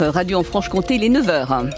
Radio en Franche-Comté, il est 9h.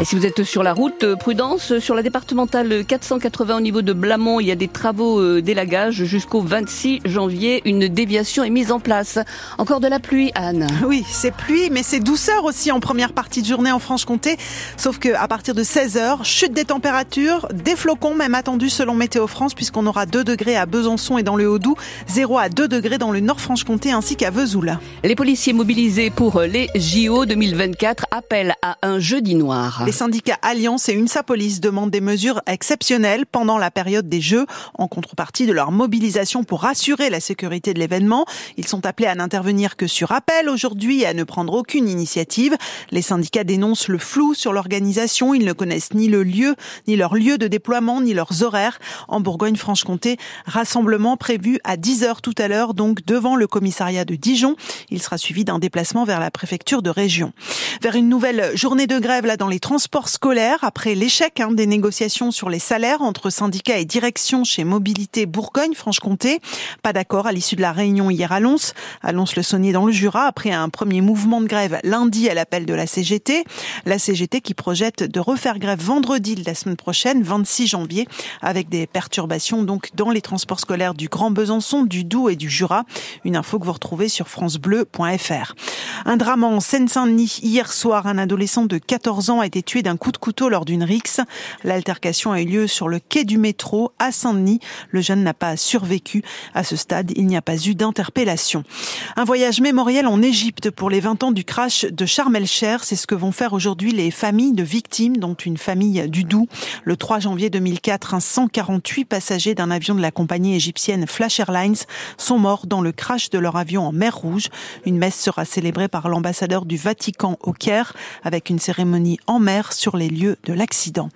Et si vous êtes sur la route, euh, prudence, sur la départementale 480 au niveau de Blamont, il y a des travaux euh, d'élagage jusqu'au 26 janvier. Une déviation est mise en place. Encore de la pluie, Anne. Oui, c'est pluie, mais c'est douceur aussi en première partie de journée en Franche-Comté. Sauf que à partir de 16h, chute des températures, des flocons même attendus selon Météo France, puisqu'on aura 2 degrés à Besançon et dans le Haut-Doubs, 0 à 2 degrés dans le Nord Franche-Comté ainsi qu'à Vesoul. Les policiers mobilisés pour les JO 2024 appellent à un jeudi noir. Les syndicats Alliance et UNSA Police demandent des mesures exceptionnelles pendant la période des Jeux, en contrepartie de leur mobilisation pour assurer la sécurité de l'événement. Ils sont appelés à n'intervenir que sur appel aujourd'hui et à ne prendre aucune initiative. Les syndicats dénoncent le flou sur l'organisation. Ils ne connaissent ni le lieu, ni leur lieu de déploiement, ni leurs horaires. En Bourgogne-Franche-Comté, rassemblement prévu à 10h tout à l'heure, donc devant le commissariat de Dijon. Il sera suivi d'un déplacement vers la préfecture de région. Vers une nouvelle journée de grève là dans les transports transport scolaire après l'échec hein, des négociations sur les salaires entre syndicats et direction chez Mobilité Bourgogne-Franche-Comté. Pas d'accord à l'issue de la réunion hier à Lons. À Lons-le-Saunier dans le Jura, après un premier mouvement de grève lundi à l'appel de la CGT. La CGT qui projette de refaire grève vendredi de la semaine prochaine, 26 janvier, avec des perturbations donc dans les transports scolaires du Grand Besançon, du Doubs et du Jura. Une info que vous retrouvez sur francebleu.fr. Un drame en Seine-Saint-Denis. Hier soir, un adolescent de 14 ans a été tué d'un coup de couteau lors d'une rixe. L'altercation a eu lieu sur le quai du métro à Saint-Denis. Le jeune n'a pas survécu. À ce stade, il n'y a pas eu d'interpellation. Un voyage mémoriel en Égypte pour les 20 ans du crash de Sharm el-Cher. C'est ce que vont faire aujourd'hui les familles de victimes, dont une famille du Doubs. Le 3 janvier 2004, 148 passagers d'un avion de la compagnie égyptienne Flash Airlines sont morts dans le crash de leur avion en mer Rouge. Une messe sera célébrée par l'ambassadeur du Vatican au Caire avec une cérémonie en mer sur les lieux de l'accident.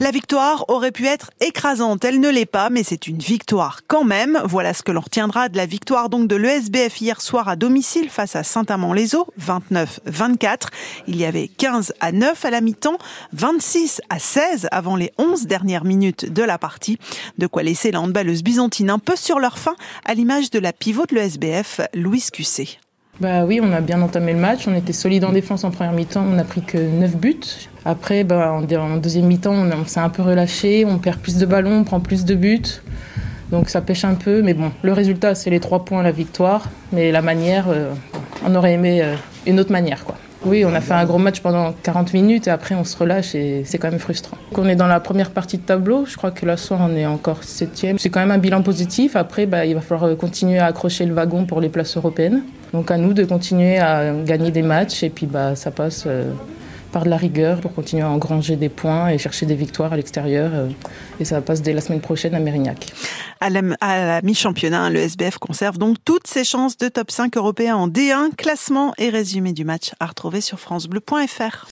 La victoire aurait pu être écrasante, elle ne l'est pas, mais c'est une victoire quand même. Voilà ce que l'on retiendra de la victoire donc de l'ESBF hier soir à domicile face à Saint-Amand-les-Eaux, 29-24. Il y avait 15 à 9 à la mi-temps, 26 à 16 avant les 11 dernières minutes de la partie. De quoi laisser la handballeuse byzantine un peu sur leur fin, à l'image de la pivot de l'ESBF, Louise Cusset. Bah oui, on a bien entamé le match. On était solide en défense en première mi-temps. On n'a pris que 9 buts. Après, bah, en deuxième mi-temps, on, s'est un peu relâché. On perd plus de ballons, on prend plus de buts. Donc ça pêche un peu. Mais bon, le résultat, c'est les 3 points, la victoire. Mais la manière, euh, on aurait aimé euh, une autre manière. quoi. Oui, on a fait un gros match pendant 40 minutes et après on se relâche et c'est quand même frustrant. On est dans la première partie de tableau, je crois que là soir on est encore septième. C'est quand même un bilan positif. Après, bah, il va falloir continuer à accrocher le wagon pour les places européennes. Donc à nous de continuer à gagner des matchs et puis bah, ça passe euh, par de la rigueur pour continuer à engranger des points et chercher des victoires à l'extérieur. Euh, et ça passe dès la semaine prochaine à Mérignac. À la, mi-championnat, le SBF conserve donc toutes ses chances de top 5 européen en D1. Classement et résumé du match à retrouver sur francebleu.fr.